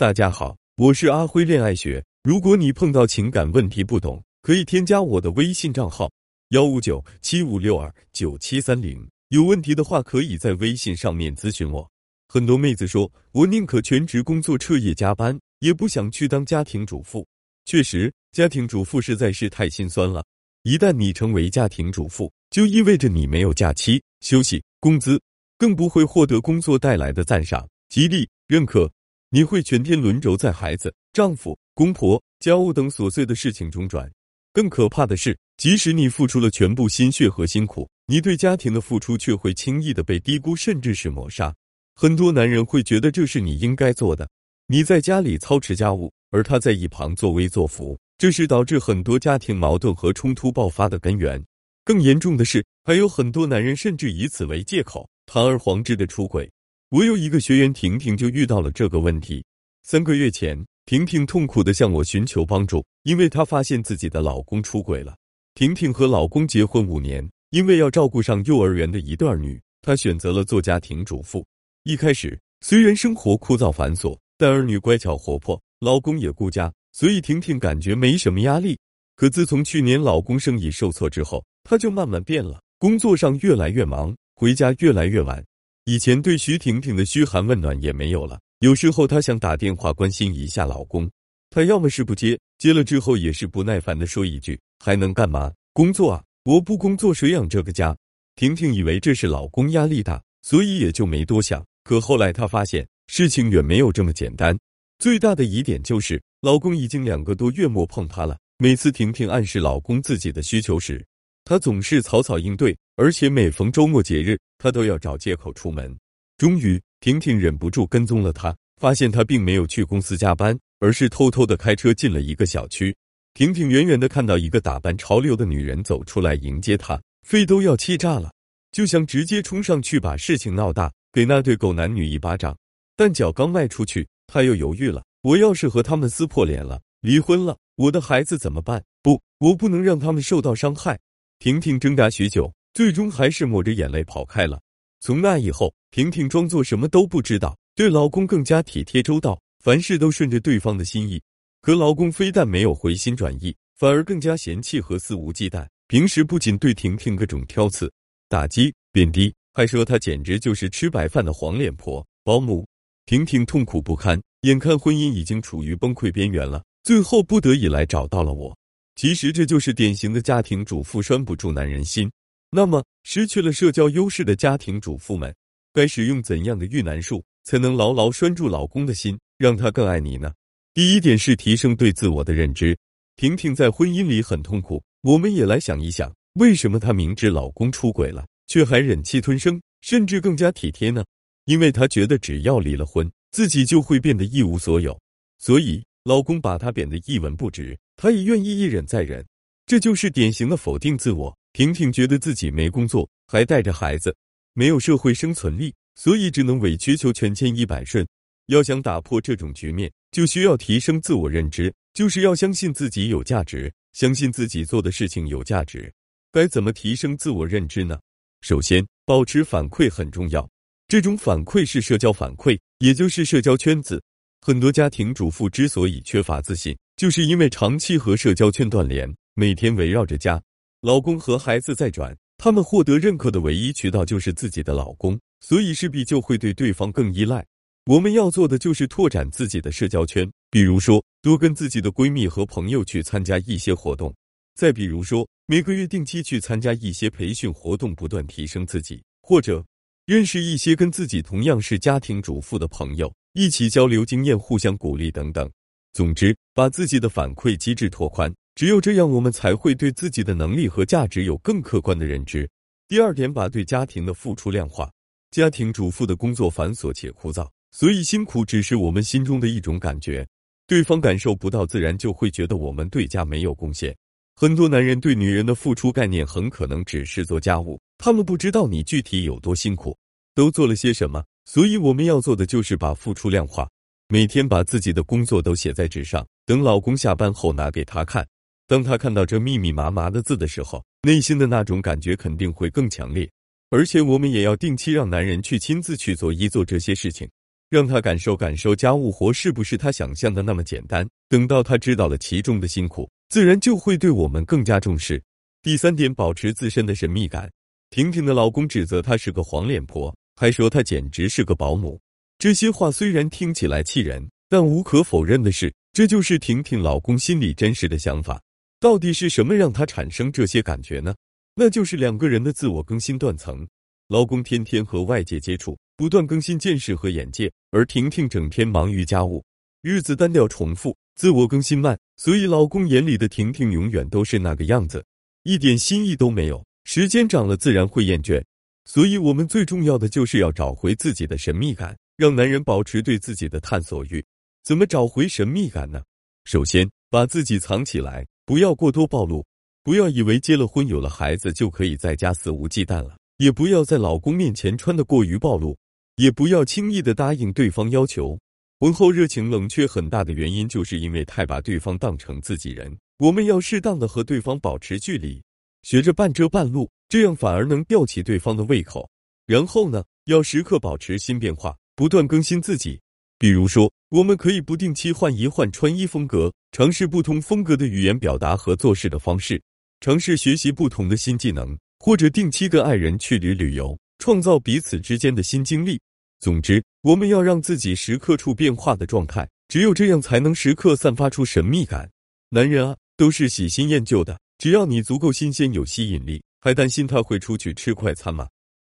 大家好，我是阿辉恋爱学。如果你碰到情感问题不懂，可以添加我的微信账号幺五九七五六二九七三零。有问题的话，可以在微信上面咨询我。很多妹子说，我宁可全职工作，彻夜加班，也不想去当家庭主妇。确实，家庭主妇实在是太心酸了。一旦你成为家庭主妇，就意味着你没有假期、休息、工资，更不会获得工作带来的赞赏、激励、认可。你会全天轮轴在孩子、丈夫、公婆、家务等琐碎的事情中转。更可怕的是，即使你付出了全部心血和辛苦，你对家庭的付出却会轻易的被低估，甚至是抹杀。很多男人会觉得这是你应该做的，你在家里操持家务，而他在一旁作威作福，这是导致很多家庭矛盾和冲突爆发的根源。更严重的是，还有很多男人甚至以此为借口，堂而皇之的出轨。我有一个学员婷婷就遇到了这个问题。三个月前，婷婷痛苦的向我寻求帮助，因为她发现自己的老公出轨了。婷婷和老公结婚五年，因为要照顾上幼儿园的一对儿女，她选择了做家庭主妇。一开始，虽然生活枯燥繁琐，但儿女乖巧活泼，老公也顾家，所以婷婷感觉没什么压力。可自从去年老公生意受挫之后，她就慢慢变了，工作上越来越忙，回家越来越晚。以前对徐婷婷的嘘寒问暖也没有了，有时候她想打电话关心一下老公，他要么是不接，接了之后也是不耐烦的说一句：“还能干嘛？工作啊！我不工作谁养这个家？”婷婷以为这是老公压力大，所以也就没多想。可后来她发现事情远没有这么简单，最大的疑点就是老公已经两个多月没碰她了。每次婷婷暗示老公自己的需求时，他总是草草应对，而且每逢周末节日，他都要找借口出门。终于，婷婷忍不住跟踪了他，发现他并没有去公司加班，而是偷偷的开车进了一个小区。婷婷远远的看到一个打扮潮流的女人走出来迎接他，肺都要气炸了，就想直接冲上去把事情闹大，给那对狗男女一巴掌。但脚刚迈出去，他又犹豫了：我要是和他们撕破脸了，离婚了，我的孩子怎么办？不，我不能让他们受到伤害。婷婷挣扎许久，最终还是抹着眼泪跑开了。从那以后，婷婷装作什么都不知道，对老公更加体贴周到，凡事都顺着对方的心意。可老公非但没有回心转意，反而更加嫌弃和肆无忌惮。平时不仅对婷婷各种挑刺、打击、贬低，还说她简直就是吃白饭的黄脸婆、保姆。婷婷痛苦不堪，眼看婚姻已经处于崩溃边缘了，最后不得已来找到了我。其实这就是典型的家庭主妇拴不住男人心。那么，失去了社交优势的家庭主妇们，该使用怎样的遇难术才能牢牢拴住老公的心，让他更爱你呢？第一点是提升对自我的认知。婷婷在婚姻里很痛苦，我们也来想一想，为什么她明知老公出轨了，却还忍气吞声，甚至更加体贴呢？因为她觉得只要离了婚，自己就会变得一无所有，所以老公把她贬得一文不值。她也愿意一忍再忍，这就是典型的否定自我。婷婷觉得自己没工作，还带着孩子，没有社会生存力，所以只能委曲求全，千依百顺。要想打破这种局面，就需要提升自我认知，就是要相信自己有价值，相信自己做的事情有价值。该怎么提升自我认知呢？首先，保持反馈很重要。这种反馈是社交反馈，也就是社交圈子。很多家庭主妇之所以缺乏自信。就是因为长期和社交圈断联，每天围绕着家、老公和孩子在转，他们获得认可的唯一渠道就是自己的老公，所以势必就会对对方更依赖。我们要做的就是拓展自己的社交圈，比如说多跟自己的闺蜜和朋友去参加一些活动，再比如说每个月定期去参加一些培训活动，不断提升自己，或者认识一些跟自己同样是家庭主妇的朋友，一起交流经验，互相鼓励等等。总之，把自己的反馈机制拓宽，只有这样，我们才会对自己的能力和价值有更客观的认知。第二点，把对家庭的付出量化。家庭主妇的工作繁琐且枯燥，所以辛苦只是我们心中的一种感觉，对方感受不到，自然就会觉得我们对家没有贡献。很多男人对女人的付出概念很可能只是做家务，他们不知道你具体有多辛苦，都做了些什么。所以我们要做的就是把付出量化。每天把自己的工作都写在纸上，等老公下班后拿给他看。当他看到这密密麻麻的字的时候，内心的那种感觉肯定会更强烈。而且我们也要定期让男人去亲自去做一做这些事情。让他感受感受家务活是不是他想象的那么简单。等到他知道了其中的辛苦，自然就会对我们更加重视。第三点，保持自身的神秘感。婷婷的老公指责她是个黄脸婆，还说她简直是个保姆。这些话虽然听起来气人，但无可否认的是，这就是婷婷老公心里真实的想法。到底是什么让他产生这些感觉呢？那就是两个人的自我更新断层。老公天天和外界接触，不断更新见识和眼界，而婷婷整天忙于家务，日子单调重复，自我更新慢，所以老公眼里的婷婷永远都是那个样子，一点新意都没有。时间长了，自然会厌倦。所以，我们最重要的就是要找回自己的神秘感，让男人保持对自己的探索欲。怎么找回神秘感呢？首先，把自己藏起来。不要过多暴露，不要以为结了婚有了孩子就可以在家肆无忌惮了，也不要在老公面前穿得过于暴露，也不要轻易的答应对方要求。婚后热情冷却很大的原因就是因为太把对方当成自己人。我们要适当的和对方保持距离，学着半遮半露，这样反而能吊起对方的胃口。然后呢，要时刻保持新变化，不断更新自己。比如说，我们可以不定期换一换穿衣风格，尝试不同风格的语言表达和做事的方式，尝试学习不同的新技能，或者定期跟爱人去旅旅游，创造彼此之间的新经历。总之，我们要让自己时刻处变化的状态，只有这样才能时刻散发出神秘感。男人啊，都是喜新厌旧的，只要你足够新鲜有吸引力，还担心他会出去吃快餐吗？